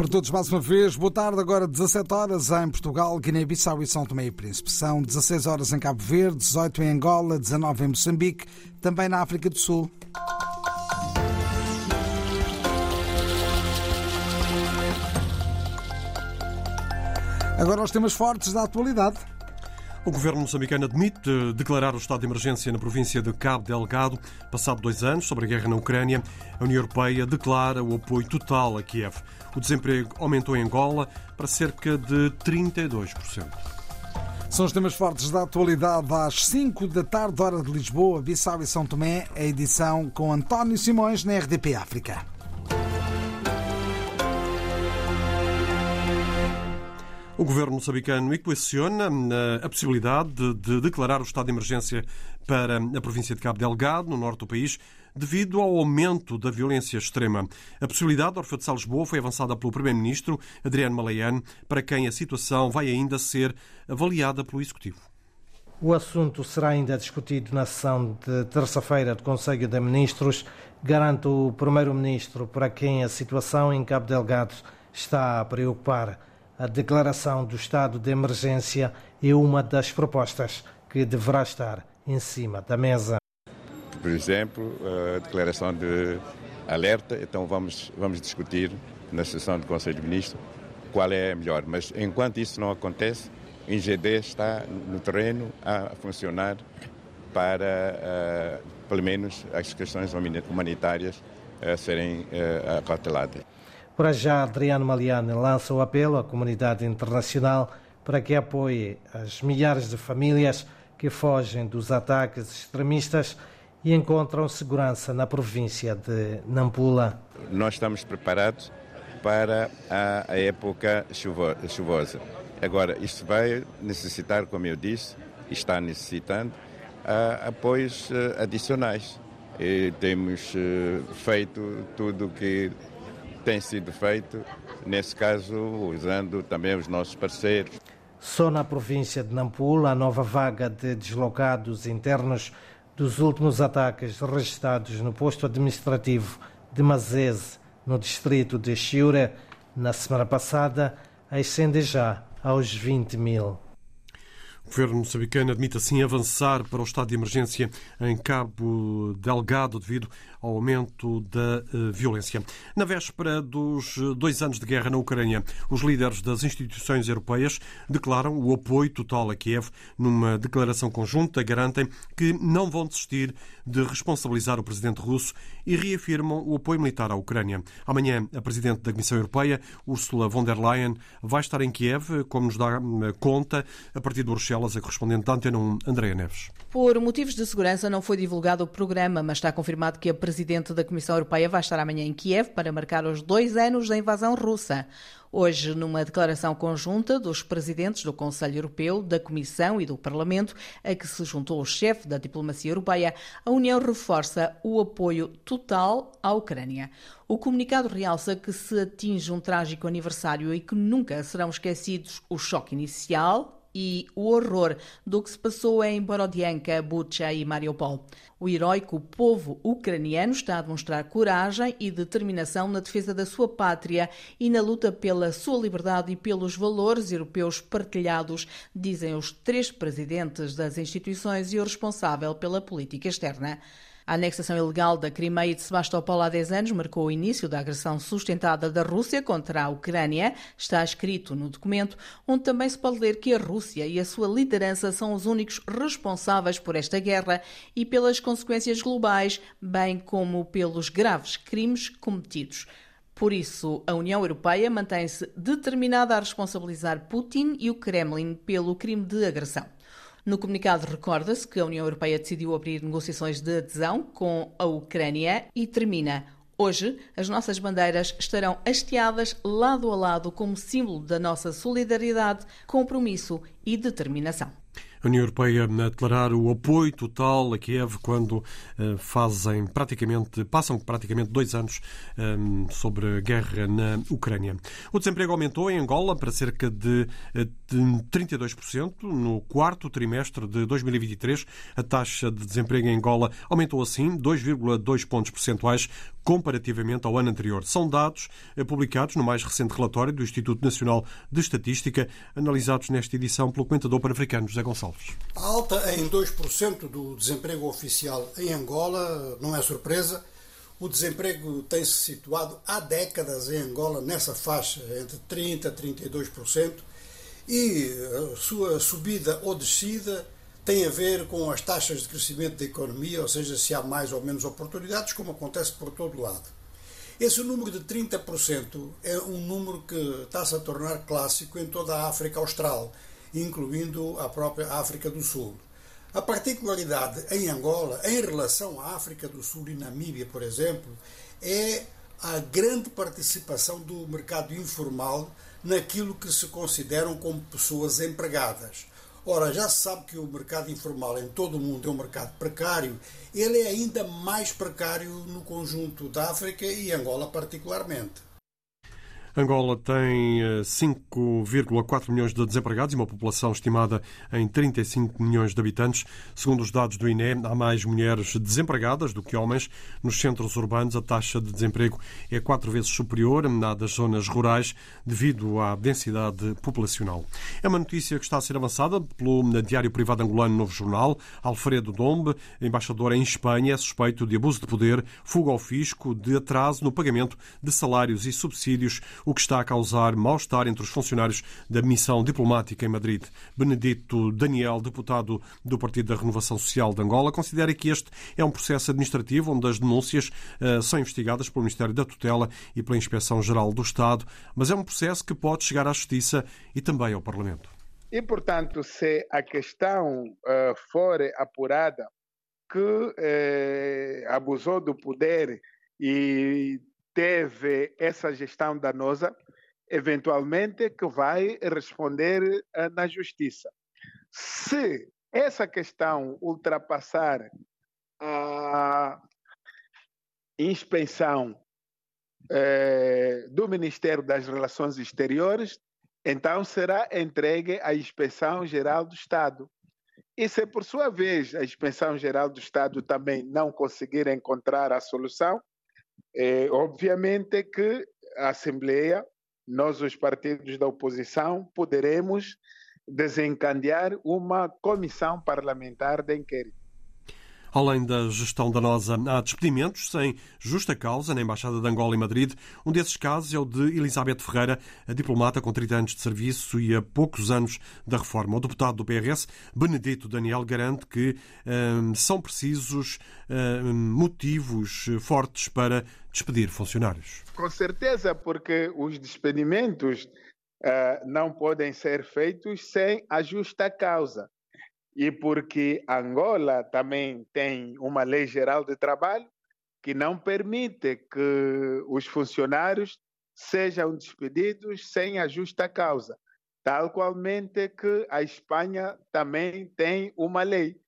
Para todos, mais uma vez, boa tarde. Agora 17 horas em Portugal, Guiné-Bissau e São Tomé e Príncipe. São 16 horas em Cabo Verde, 18 em Angola, 19 em Moçambique, também na África do Sul. Agora os temas fortes da atualidade. O governo moçambicano admite declarar o estado de emergência na província de Cabo Delgado. Passado dois anos sobre a guerra na Ucrânia, a União Europeia declara o apoio total a Kiev. O desemprego aumentou em Angola para cerca de 32%. São os temas fortes da atualidade às 5 da tarde, hora de Lisboa, Bissau e São Tomé. A edição com António Simões na RDP África. O governo moçambicano equaciona eh, a possibilidade de, de declarar o estado de emergência para a província de Cabo Delgado, no norte do país, devido ao aumento da violência extrema. A possibilidade da Orfeu de Lisboa foi avançada pelo Primeiro-Ministro Adriano Maleiano, para quem a situação vai ainda ser avaliada pelo Executivo. O assunto será ainda discutido na sessão de terça-feira do Conselho de Ministros, garante o Primeiro-Ministro, para quem a situação em Cabo Delgado está a preocupar. A declaração do estado de emergência é uma das propostas que deverá estar em cima da mesa. Por exemplo, a declaração de alerta, então vamos, vamos discutir na sessão do Conselho de Ministros qual é a melhor. Mas enquanto isso não acontece, o INGD está no terreno a funcionar para, uh, pelo menos, as questões humanitárias uh, serem uh, acauteladas. Para já, Adriano Maliane lança o apelo à comunidade internacional para que apoie as milhares de famílias que fogem dos ataques extremistas e encontram segurança na província de Nampula. Nós estamos preparados para a, época chuvosa. Agora, isto vai necessitar, como eu disse, está necessitando, apoios eh, adicionais. E temos eh, feito tudo o que tem sido feito, nesse caso usando também os nossos parceiros. Só na província de Nampula, a nova vaga de deslocados internos dos últimos ataques registrados no posto administrativo de Mazese, no distrito de Chiura, na semana passada, ascende já aos 20 mil. O governo moçambicano admite assim avançar para o estado de emergência em Cabo Delgado devido ao aumento da uh, violência. Na véspera dos dois anos de guerra na Ucrânia, os líderes das instituições europeias declaram o apoio total a Kiev. Numa declaração conjunta, garantem que não vão desistir de responsabilizar o presidente russo e reafirmam o apoio militar à Ucrânia. Amanhã, a presidente da Comissão Europeia, Ursula von der Leyen, vai estar em Kiev, como nos dá eh, conta, a partir de Bruxelas, a correspondente da Antena 1, Andréa Neves. Por motivos de segurança, não foi divulgado o programa, mas está confirmado que a presidente da Comissão Europeia vai estar amanhã em Kiev para marcar os dois anos da invasão russa. Hoje, numa declaração conjunta dos presidentes do Conselho Europeu, da Comissão e do Parlamento, a que se juntou o chefe da diplomacia europeia, a União reforça o apoio total à Ucrânia. O comunicado realça que se atinge um trágico aniversário e que nunca serão esquecidos o choque inicial, e o horror do que se passou em Borodianka, Bucha e Mariupol. O heróico povo ucraniano está a demonstrar coragem e determinação na defesa da sua pátria e na luta pela sua liberdade e pelos valores europeus partilhados, dizem os três presidentes das instituições e o responsável pela política externa. A anexação ilegal da Crimeia e de Sebastopol há 10 anos marcou o início da agressão sustentada da Rússia contra a Ucrânia. Está escrito no documento, onde também se pode ler que a Rússia e a sua liderança são os únicos responsáveis por esta guerra e pelas consequências globais, bem como pelos graves crimes cometidos. Por isso, a União Europeia mantém-se determinada a responsabilizar Putin e o Kremlin pelo crime de agressão. No comunicado recorda-se que a União Europeia decidiu abrir negociações de adesão com a Ucrânia e termina. Hoje, as nossas bandeiras estarão hasteadas lado a lado como símbolo da nossa solidariedade, compromisso e determinação a União Europeia a declarar o apoio total a Kiev quando eh, fazem praticamente, passam praticamente dois anos eh, sobre a guerra na Ucrânia. O desemprego aumentou em Angola para cerca de, eh, de 32% no quarto trimestre de 2023. A taxa de desemprego em Angola aumentou assim 2,2 pontos percentuais comparativamente ao ano anterior. São dados eh, publicados no mais recente relatório do Instituto Nacional de Estatística, analisados nesta edição pelo comentador pan-africano José Gonçalves. A alta em 2% do desemprego oficial em Angola não é surpresa. O desemprego tem-se situado há décadas em Angola nessa faixa, entre 30% a 32%, e a sua subida ou descida tem a ver com as taxas de crescimento da economia, ou seja, se há mais ou menos oportunidades, como acontece por todo lado. Esse número de 30% é um número que está-se a tornar clássico em toda a África Austral, incluindo a própria África do Sul. A particularidade em Angola, em relação à África do Sul e Namíbia, por exemplo, é a grande participação do mercado informal naquilo que se consideram como pessoas empregadas. Ora, já se sabe que o mercado informal em todo o mundo é um mercado precário, ele é ainda mais precário no conjunto da África e Angola particularmente. Angola tem 5,4 eh, milhões de desempregados e uma população estimada em 35 milhões de habitantes. Segundo os dados do INE, há mais mulheres desempregadas do que homens. Nos centros urbanos, a taxa de desemprego é quatro vezes superior à das zonas rurais, devido à densidade populacional. É uma notícia que está a ser avançada pelo Diário Privado Angolano Novo Jornal. Alfredo Dombe, embaixador em Espanha, é suspeito de abuso de poder, fuga ao fisco, de atraso no pagamento de salários e subsídios o que está a causar mal-estar entre os funcionários da missão diplomática em Madrid. Benedito Daniel, deputado do Partido da Renovação Social de Angola, considera que este é um processo administrativo onde as denúncias uh, são investigadas pelo Ministério da Tutela e pela Inspeção-Geral do Estado, mas é um processo que pode chegar à Justiça e também ao Parlamento. E, portanto, se a questão uh, for apurada que uh, abusou do poder e teve essa gestão danosa, eventualmente que vai responder uh, na justiça. Se essa questão ultrapassar a inspeção eh, do Ministério das Relações Exteriores, então será entregue à Inspeção Geral do Estado. E se, por sua vez, a Inspeção Geral do Estado também não conseguir encontrar a solução, é, obviamente que a Assembleia, nós, os partidos da oposição, poderemos desencadear uma comissão parlamentar de inquérito. Além da gestão danosa, há despedimentos sem justa causa na Embaixada de Angola em Madrid. Um desses casos é o de Elizabeth Ferreira, a diplomata com 30 anos de serviço e a poucos anos da reforma. O deputado do PRS, Benedito Daniel, garante que hum, são precisos hum, motivos fortes para despedir funcionários. Com certeza, porque os despedimentos uh, não podem ser feitos sem a justa causa e porque Angola também tem uma lei geral de trabalho que não permite que os funcionários sejam despedidos sem a justa causa, tal qualmente que a Espanha também tem uma lei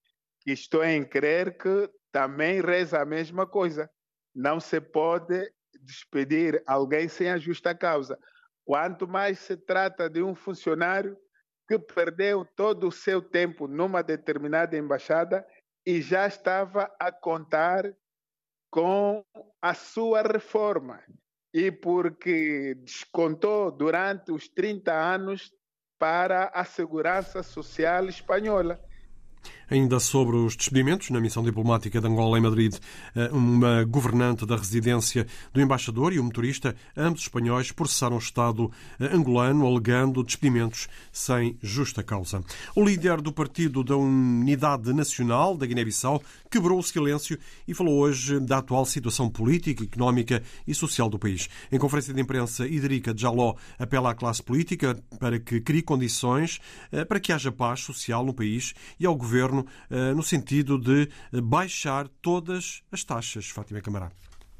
estou em crer que também reza a mesma coisa. Não se pode despedir alguém sem a justa causa. Quanto mais se trata de um funcionário que perdeu todo o seu tempo numa determinada embaixada e já estava a contar com a sua reforma. E porque descontou durante os 30 anos para a segurança social espanhola. Ainda sobre os despedimentos, na missão diplomática de Angola em Madrid, eh, uma governante da residência do embaixador e o motorista, ambos espanhóis, processaram o Estado eh, angolano, alegando despedimentos sem justa causa. O líder do Partido da Unidade Nacional da Guiné-Bissau quebrou o silêncio e falou hoje da atual situação política, económica e social do país. Em conferência de imprensa, Idrica Jaló apela à classe política para que crie condições eh, para que haja paz social no país e ao governo governo eh, no sentido de baixar todas as taxas. Fátima Camará.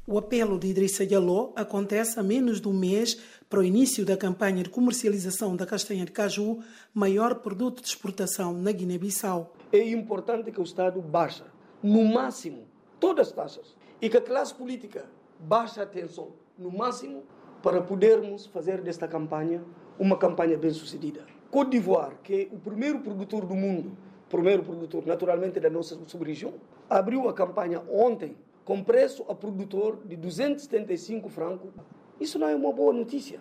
O apelo de Idrissa Diallo acontece a menos de um mês para o início da campanha de comercialização da castanha de caju, maior produto de exportação na Guiné-Bissau. É importante que o Estado baixe, no máximo, todas as taxas e que a classe política baixe a atenção, no máximo, para podermos fazer desta campanha uma campanha bem sucedida. Côte d'Ivoire, que é o primeiro produtor do mundo primeiro produtor, naturalmente, da nossa sub-região, abriu a campanha ontem com preço a produtor de 275 francos, isso não é uma boa notícia.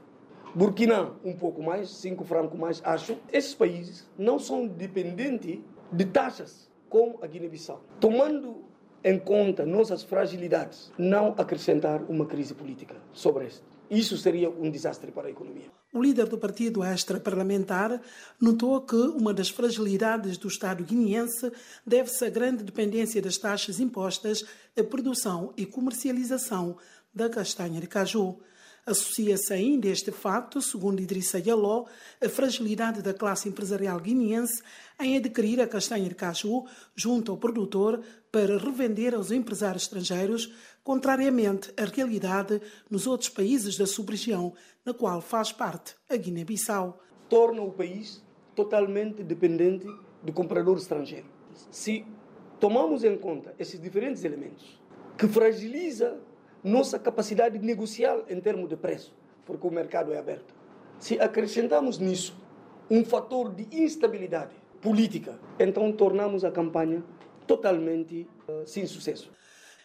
Burkina, um pouco mais, 5 francos mais, acho. Esses países não são dependentes de taxas como a Guiné-Bissau. Tomando em conta nossas fragilidades, não acrescentar uma crise política sobre isso. Isso seria um desastre para a economia. O líder do partido extra-parlamentar notou que uma das fragilidades do Estado guineense deve-se à grande dependência das taxas impostas à produção e comercialização da castanha de caju. Associa-se ainda este facto, segundo Idrissa Yaló, a fragilidade da classe empresarial guineense em adquirir a castanha de caju junto ao produtor para revender aos empresários estrangeiros, contrariamente à realidade nos outros países da sub-região, na qual faz parte a Guiné-Bissau. Torna o país totalmente dependente do comprador estrangeiro. Se tomamos em conta esses diferentes elementos que fragiliza nossa capacidade de negociar em termos de preço, porque o mercado é aberto. Se acrescentamos nisso um fator de instabilidade política, então tornamos a campanha totalmente uh, sem sucesso.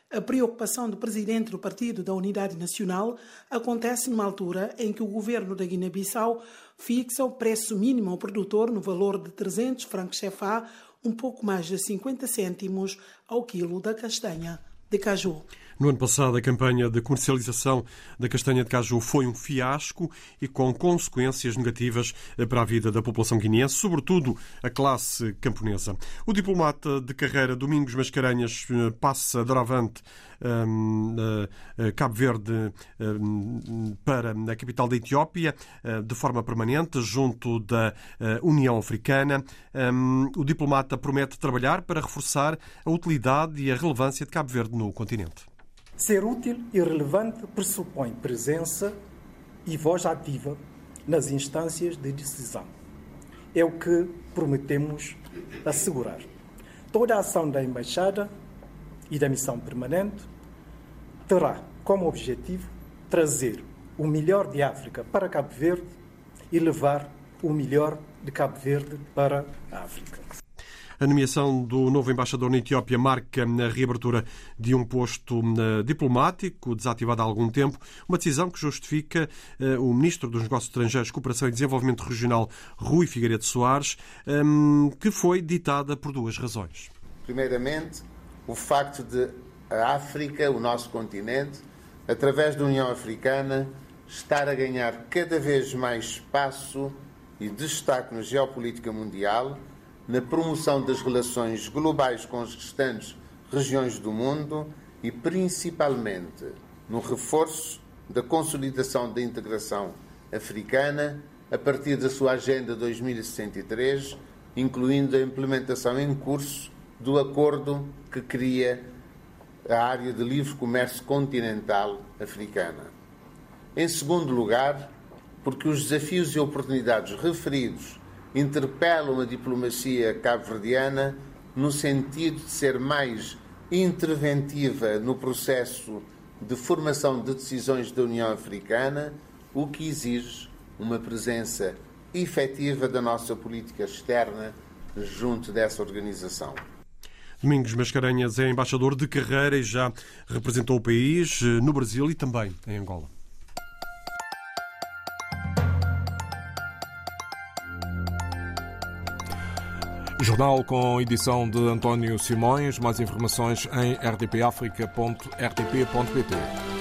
A preocupação do presidente do Partido da Unidade Nacional acontece numa altura em que o governo da Guiné-Bissau fixa o preço mínimo ao produtor no valor de 300 francos CFA, um pouco mais de 50 cêntimos ao quilo da castanha de caju. No ano passado, a campanha de comercialização da castanha de caju foi um fiasco e com consequências negativas para a vida da população guineense, sobretudo a classe camponesa. O diplomata de carreira Domingos Mascarenhas eh, passa doravante um, uh, Cabo Verde um, para a capital da Etiópia uh, de forma permanente, junto da uh, União Africana. Um, o diplomata promete trabalhar para reforçar a utilidade e a relevância de Cabo Verde no continente. Ser útil e relevante pressupõe presença e voz ativa nas instâncias de decisão. É o que prometemos assegurar. Toda a ação da Embaixada e da missão permanente terá como objetivo trazer o melhor de África para Cabo Verde e levar o melhor de Cabo Verde para a África. A nomeação do novo embaixador na Etiópia marca a reabertura de um posto eh, diplomático desativado há algum tempo, uma decisão que justifica eh, o ministro dos Negócios Estrangeiros, Cooperação e Desenvolvimento Regional, Rui Figueiredo Soares, ehm, que foi ditada por duas razões. Primeiramente, o facto de a África, o nosso continente, através da União Africana, estar a ganhar cada vez mais espaço e destaque na geopolítica mundial na promoção das relações globais com as restantes regiões do mundo e, principalmente, no reforço da consolidação da integração africana a partir da sua Agenda 2063, incluindo a implementação em curso do acordo que cria a área de livre comércio continental africana. Em segundo lugar, porque os desafios e oportunidades referidos interpelam a diplomacia cabo-verdiana no sentido de ser mais interventiva no processo de formação de decisões da União Africana, o que exige uma presença efetiva da nossa política externa junto dessa organização. Domingos Mascarenhas é embaixador de carreira e já representou o país eh, no Brasil e também em Angola. Jornal com edição de António Simões. Mais informações em rdpafrica.rtp.pt.